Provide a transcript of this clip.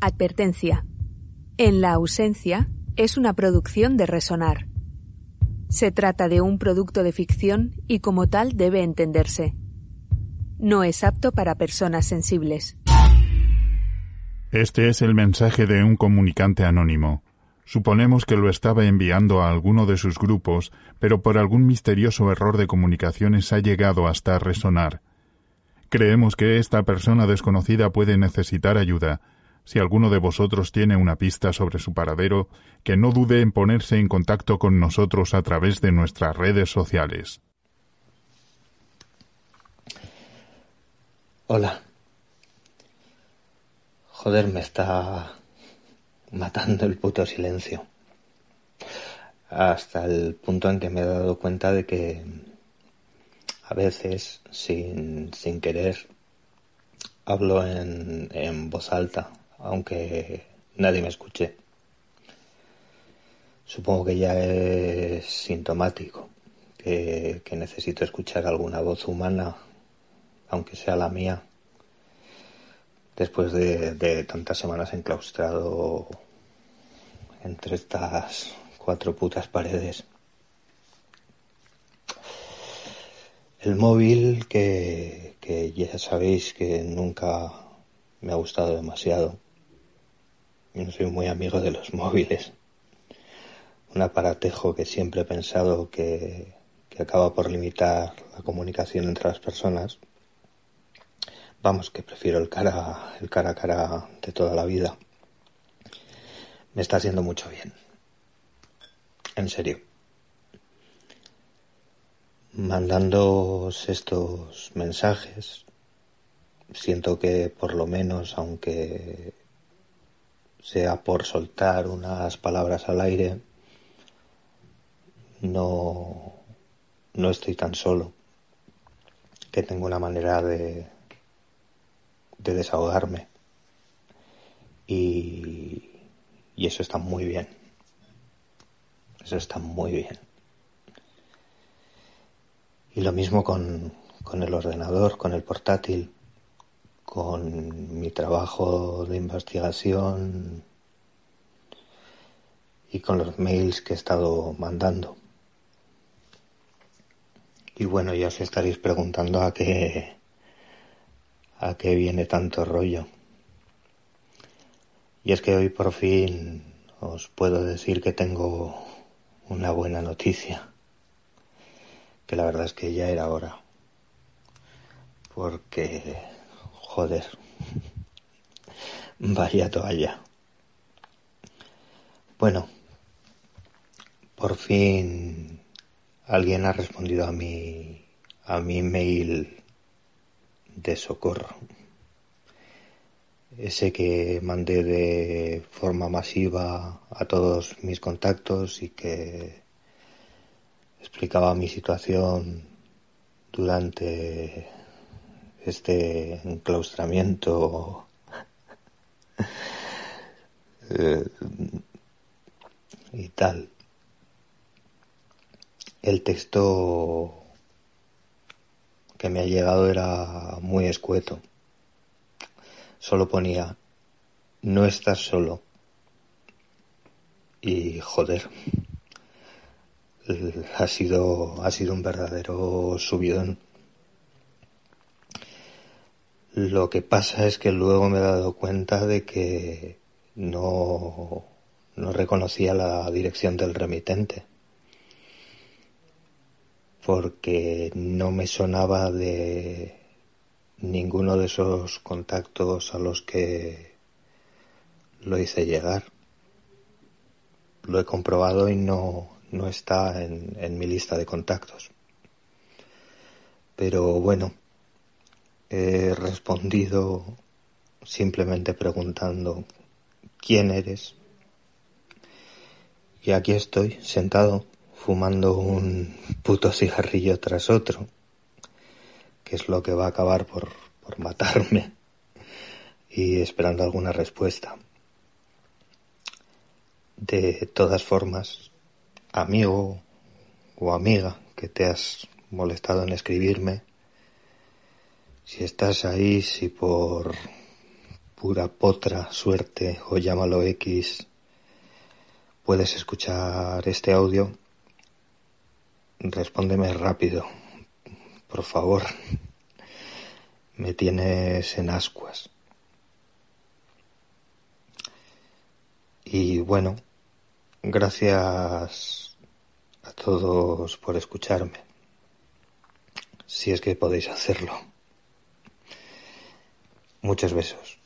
Advertencia. En la ausencia es una producción de Resonar. Se trata de un producto de ficción y como tal debe entenderse. No es apto para personas sensibles. Este es el mensaje de un comunicante anónimo. Suponemos que lo estaba enviando a alguno de sus grupos, pero por algún misterioso error de comunicaciones ha llegado hasta resonar. Creemos que esta persona desconocida puede necesitar ayuda. Si alguno de vosotros tiene una pista sobre su paradero, que no dude en ponerse en contacto con nosotros a través de nuestras redes sociales. Hola. Joder, me está matando el puto silencio. Hasta el punto en que me he dado cuenta de que a veces, sin, sin querer, hablo en, en voz alta, aunque nadie me escuche. Supongo que ya es sintomático, que, necesito escuchar alguna voz humana, aunque sea la mía, después de, tantas semanas enclaustrado entre estas cuatro putas paredes. El móvil que ya sabéis que nunca me ha gustado demasiado. No soy muy amigo de los móviles. Un aparatejo que siempre he pensado que, que acaba por limitar la comunicación entre las personas. Vamos, que prefiero el cara, el cara a cara de toda la vida. Me está haciendo mucho bien. En serio. Mandándoos estos mensajes, siento que por lo menos, aunque sea por soltar unas palabras al aire, no, no estoy tan solo, que tengo una manera de, de desahogarme. Y, y eso está muy bien. Eso está muy bien. Y lo mismo con, con el ordenador, con el portátil, con mi trabajo de investigación y con los mails que he estado mandando. Y bueno, ya os estaréis preguntando a qué a qué viene tanto rollo. Y es que hoy por fin os puedo decir que tengo una buena noticia. Que la verdad es que ya era hora. Porque, joder, vaya toalla. Bueno, por fin alguien ha respondido a mi a mi mail de socorro. Ese que mandé de forma masiva a todos mis contactos y que explicaba mi situación durante este enclaustramiento eh, y tal. El texto que me ha llegado era muy escueto. Solo ponía, no estás solo. Y joder, ha sido, ha sido un verdadero subidón. Lo que pasa es que luego me he dado cuenta de que no, no reconocía la dirección del remitente porque no me sonaba de ninguno de esos contactos a los que lo hice llegar. Lo he comprobado y no, no está en, en mi lista de contactos. Pero bueno, he respondido simplemente preguntando quién eres. Y aquí estoy, sentado, fumando un puto cigarrillo tras otro, que es lo que va a acabar por, por matarme, y esperando alguna respuesta. De todas formas, amigo o amiga que te has molestado en escribirme, si estás ahí, si por pura potra, suerte o llámalo X, puedes escuchar este audio, respóndeme rápido, por favor. Me tienes en ascuas. Y bueno, gracias a todos por escucharme, si es que podéis hacerlo. Muchos besos.